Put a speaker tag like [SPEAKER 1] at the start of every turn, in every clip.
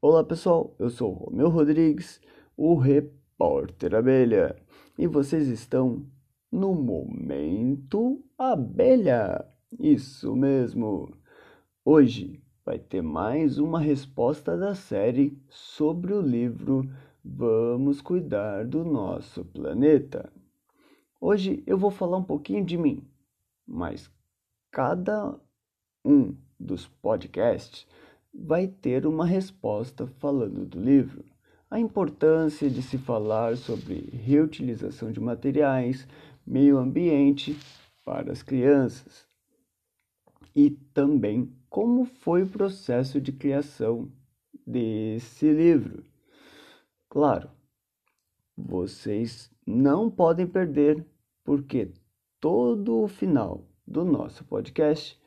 [SPEAKER 1] Olá pessoal, eu sou Romeu Rodrigues, o repórter abelha, e vocês estão no Momento Abelha. Isso mesmo. Hoje vai ter mais uma resposta da série sobre o livro Vamos Cuidar do Nosso Planeta. Hoje eu vou falar um pouquinho de mim, mas cada um dos podcasts vai ter uma resposta falando do livro. A importância de se falar sobre reutilização de materiais, meio ambiente para as crianças e também como foi o processo de criação desse livro. Claro, vocês não podem perder, porque todo o final do nosso podcast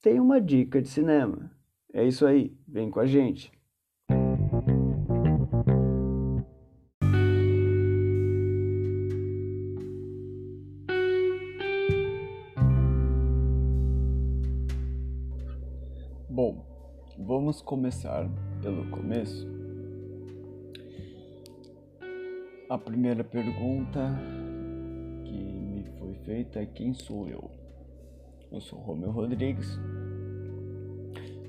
[SPEAKER 1] tem uma dica de cinema. É isso aí, vem com a gente. Bom, vamos começar pelo começo. A primeira pergunta que me foi feita é quem sou eu? Eu sou Romeu Rodrigues,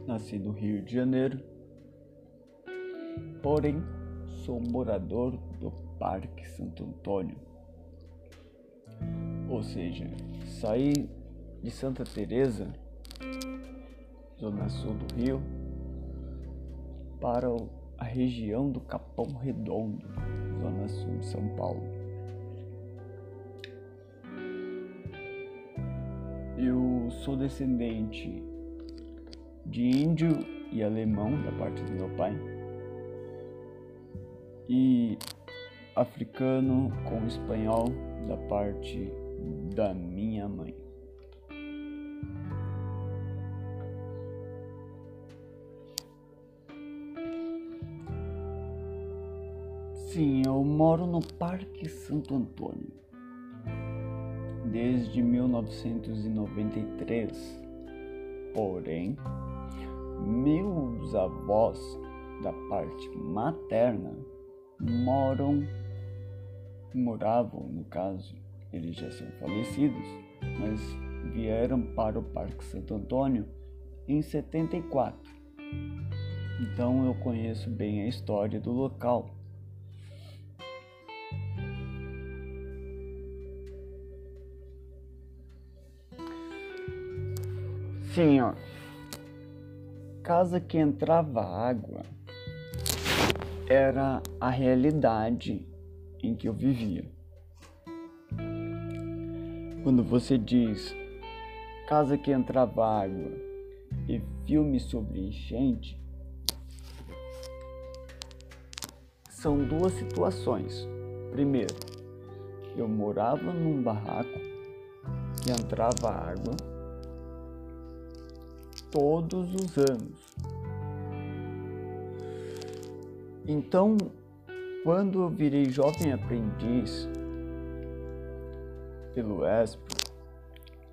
[SPEAKER 1] nasci no Rio de Janeiro, porém sou morador do Parque Santo Antônio. Ou seja, saí de Santa Teresa, zona sul do Rio, para a região do Capão Redondo, zona sul de São Paulo. Eu sou descendente de índio e alemão da parte do meu pai e africano com espanhol da parte da minha mãe. Sim, eu moro no Parque Santo Antônio desde 1993. Porém, meus avós da parte materna moram, moravam, no caso, eles já são falecidos, mas vieram para o Parque Santo Antônio em 74. Então eu conheço bem a história do local. Ó. Casa que entrava água era a realidade em que eu vivia. Quando você diz casa que entrava água e filme sobre enchente, são duas situações. Primeiro, eu morava num barraco que entrava água todos os anos. Então, quando eu virei jovem aprendiz pelo ESP,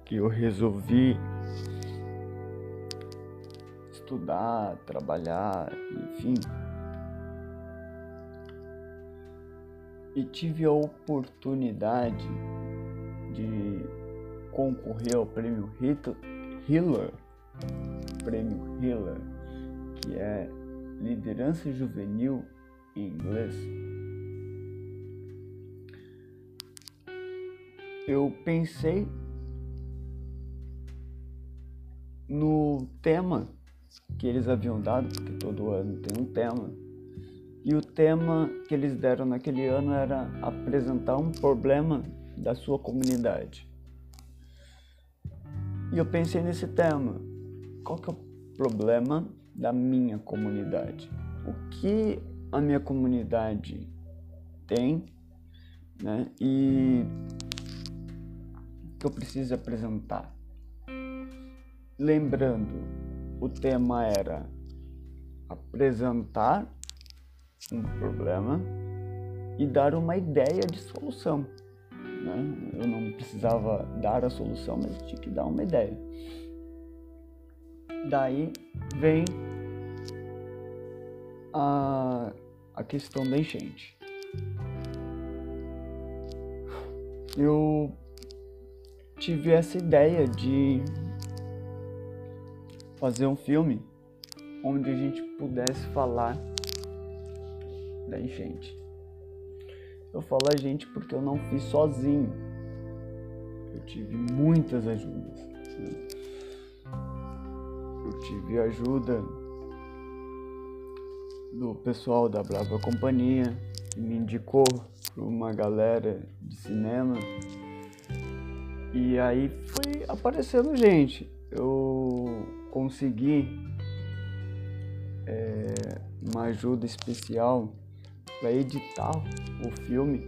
[SPEAKER 1] que eu resolvi estudar, trabalhar, enfim, e tive a oportunidade de concorrer ao prêmio Hitler Prêmio Hiller, que é liderança juvenil em inglês. Eu pensei no tema que eles haviam dado, porque todo ano tem um tema. E o tema que eles deram naquele ano era apresentar um problema da sua comunidade. E eu pensei nesse tema qual que é o problema da minha comunidade? O que a minha comunidade tem, né? E que eu preciso apresentar. Lembrando, o tema era apresentar um problema e dar uma ideia de solução. Né? Eu não precisava dar a solução, mas tinha que dar uma ideia. Daí vem a, a questão da enchente. Eu tive essa ideia de fazer um filme onde a gente pudesse falar da enchente. Eu falo a gente porque eu não fiz sozinho. Eu tive muitas ajudas. Né? Eu tive ajuda do pessoal da Brava Companhia, que me indicou para uma galera de cinema. E aí foi aparecendo gente. Eu consegui é, uma ajuda especial para editar o filme,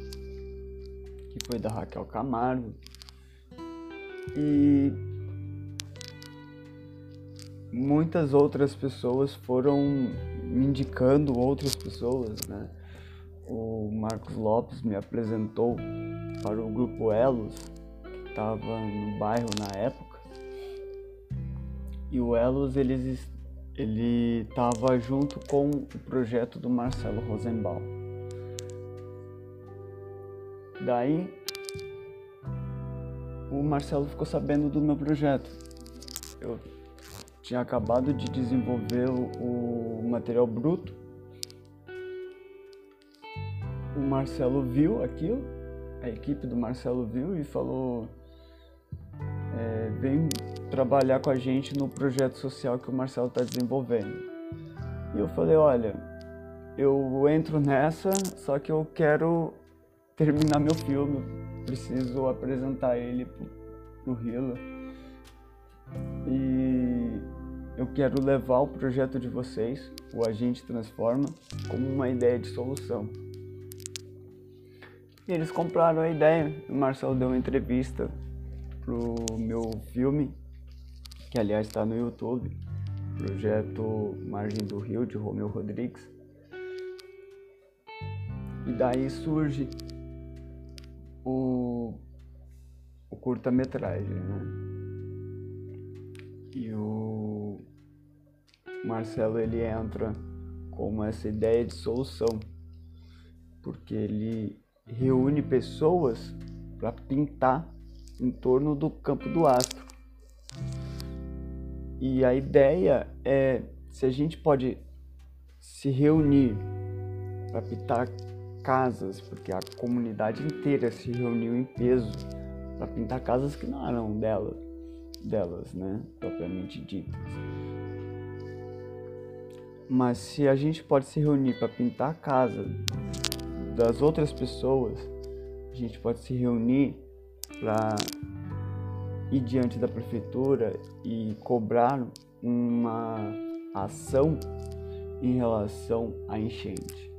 [SPEAKER 1] que foi da Raquel Camargo. E muitas outras pessoas foram me indicando outras pessoas, né? O Marcos Lopes me apresentou para o grupo Elos, que estava no bairro na época. E o Elos eles ele estava junto com o projeto do Marcelo Rosenbaum. Daí o Marcelo ficou sabendo do meu projeto. Eu tinha acabado de desenvolver o, material bruto. O Marcelo viu aquilo, a equipe do Marcelo viu e falou: é, vem trabalhar com a gente no projeto social que o Marcelo está desenvolvendo. E eu falei: olha, eu entro nessa, só que eu quero terminar meu filme, preciso apresentar ele pro, pro Hila. E eu quero levar o projeto de vocês, o Agente Transforma, como uma ideia de solução. E eles compraram a ideia. O Marcelo deu uma entrevista pro meu filme, que aliás está no YouTube, projeto Margem do Rio de Romeu Rodrigues. E daí surge o, o curta-metragem, né? E o Marcelo ele entra com essa ideia de solução, porque ele reúne pessoas para pintar em torno do campo do astro. E a ideia é se a gente pode se reunir para pintar casas, porque a comunidade inteira se reuniu em peso para pintar casas que não eram dela, delas, né, propriamente ditas. Mas se a gente pode se reunir para pintar a casa das outras pessoas, a gente pode se reunir para ir diante da prefeitura e cobrar uma ação em relação à enchente.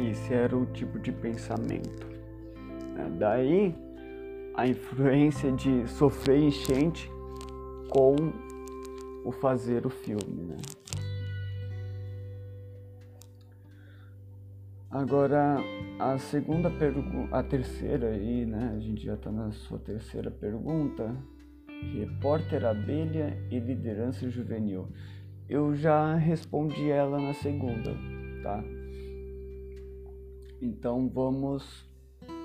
[SPEAKER 1] Esse era o tipo de pensamento. Né? Daí a influência de sofrer enchente com o fazer o filme. Né? Agora a segunda pergunta, a terceira aí, né? A gente já está na sua terceira pergunta. Repórter abelha e liderança juvenil. Eu já respondi ela na segunda, tá? Então vamos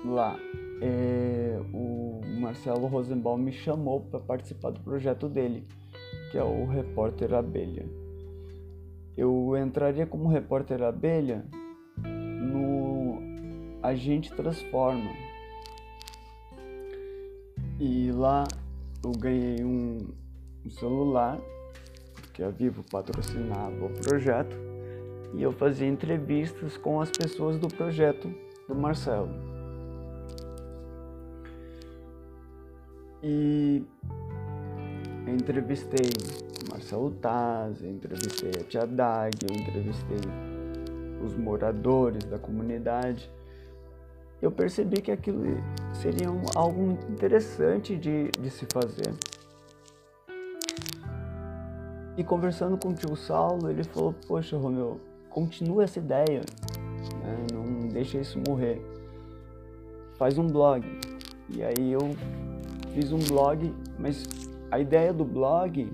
[SPEAKER 1] lá. É, o Marcelo Rosenbaum me chamou para participar do projeto dele, que é o Repórter Abelha. Eu entraria como repórter abelha no Agente Transforma. E lá eu ganhei um, um celular, porque a Vivo patrocinava o projeto e eu fazia entrevistas com as pessoas do projeto do Marcelo. E entrevistei Marcelo Taz, entrevistei a Tia Dag, entrevistei os moradores da comunidade. Eu percebi que aquilo seria algo interessante de, de se fazer. E conversando com o tio Saulo, ele falou: Poxa, Romeu, continua essa ideia, né? não deixa isso morrer. Faz um blog. E aí eu fiz um blog, mas a ideia do blog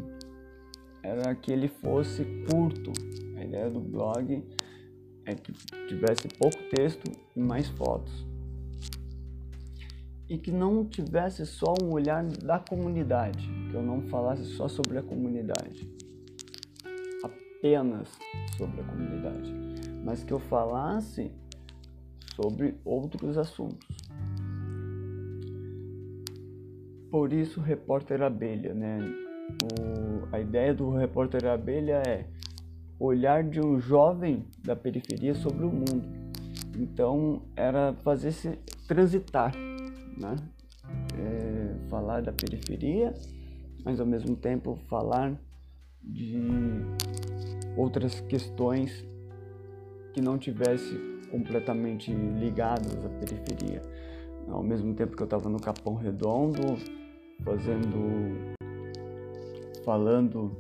[SPEAKER 1] era que ele fosse curto. A ideia do blog é que tivesse pouco texto e mais fotos. E que não tivesse só um olhar da comunidade, que eu não falasse só sobre a comunidade, apenas sobre a comunidade, mas que eu falasse sobre outros assuntos. Por isso, Repórter Abelha, né? O, a ideia do Repórter Abelha é olhar de um jovem da periferia sobre o mundo. Então, era fazer se transitar, né? É, falar da periferia, mas ao mesmo tempo falar de outras questões que não tivesse completamente ligadas à periferia. Ao mesmo tempo que eu estava no Capão Redondo, fazendo, falando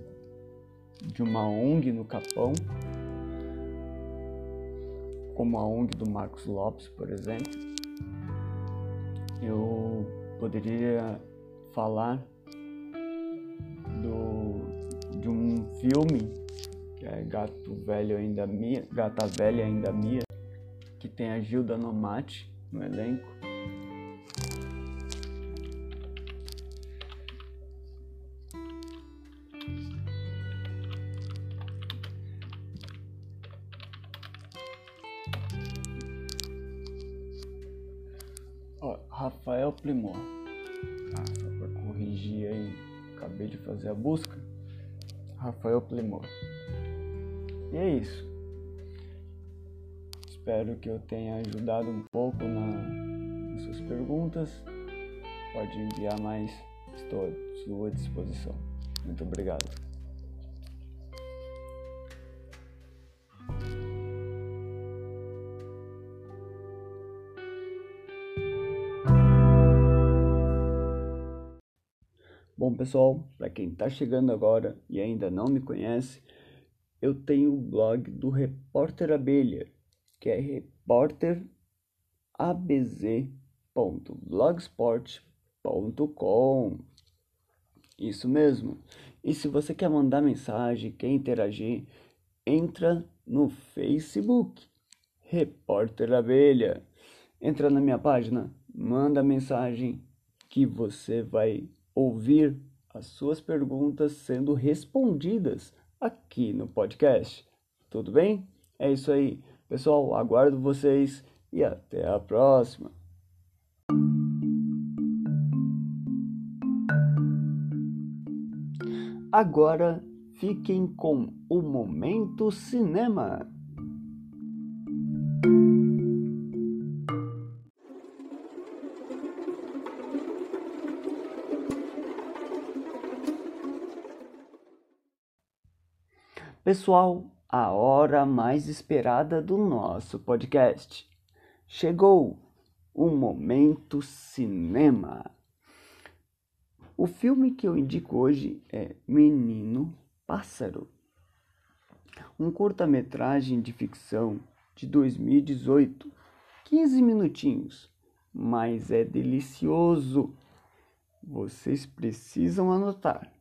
[SPEAKER 1] de uma ONG no Capão, como a ONG do Marcos Lopes, por exemplo, eu poderia falar do, de um filme que é Gato Velho Ainda Mia, Gata Velha Ainda Mia, que tem a Gilda Nomati no elenco. Rafael Plimor. Ah, só para corrigir aí, acabei de fazer a busca. Rafael Plimor. E é isso. Espero que eu tenha ajudado um pouco na, nas suas perguntas. Pode enviar mais, estou à sua disposição. Muito obrigado. Bom, pessoal, para quem está chegando agora e ainda não me conhece, eu tenho o blog do Repórter Abelha, que é repórterabz.blogsport.com. Isso mesmo. E se você quer mandar mensagem, quer interagir, entra no Facebook, Repórter Abelha. Entra na minha página, manda mensagem que você vai ouvir as suas perguntas sendo respondidas aqui no podcast. Tudo bem? É isso aí. Pessoal, aguardo vocês e até a próxima. Agora fiquem com o Momento Cinema. Pessoal, a hora mais esperada do nosso podcast. Chegou o Momento Cinema. O filme que eu indico hoje é Menino Pássaro, um curta-metragem de ficção de 2018, 15 minutinhos, mas é delicioso. Vocês precisam anotar.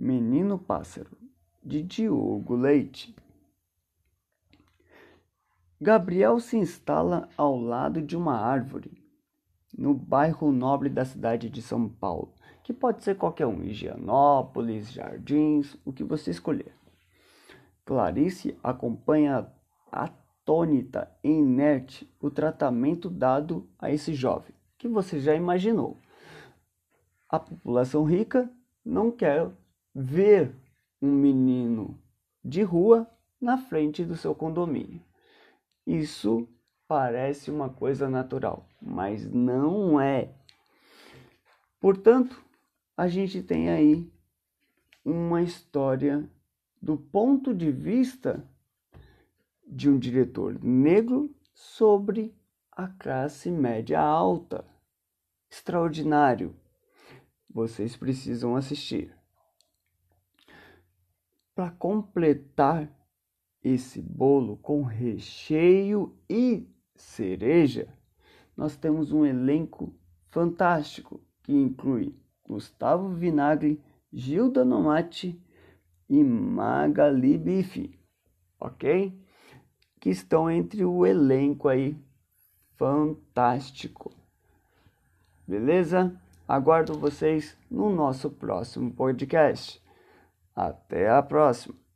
[SPEAKER 1] Menino Pássaro, de Diogo Leite. Gabriel se instala ao lado de uma árvore, no bairro nobre da cidade de São Paulo, que pode ser qualquer um, Higienópolis, Jardins, o que você escolher. Clarice acompanha atônita e inerte o tratamento dado a esse jovem, que você já imaginou. A população rica não quer ver um menino de rua na frente do seu condomínio. Isso parece uma coisa natural, mas não é. Portanto, a gente tem aí uma história do ponto de vista de um diretor negro sobre a classe média alta. Extraordinário. Vocês precisam assistir. Para completar esse bolo com recheio e cereja, nós temos um elenco fantástico que inclui Gustavo Vinagre Gilda Nomate e Magali Bife, ok? Que estão entre o elenco aí fantástico. Beleza? Aguardo vocês no nosso próximo podcast. Até a próxima!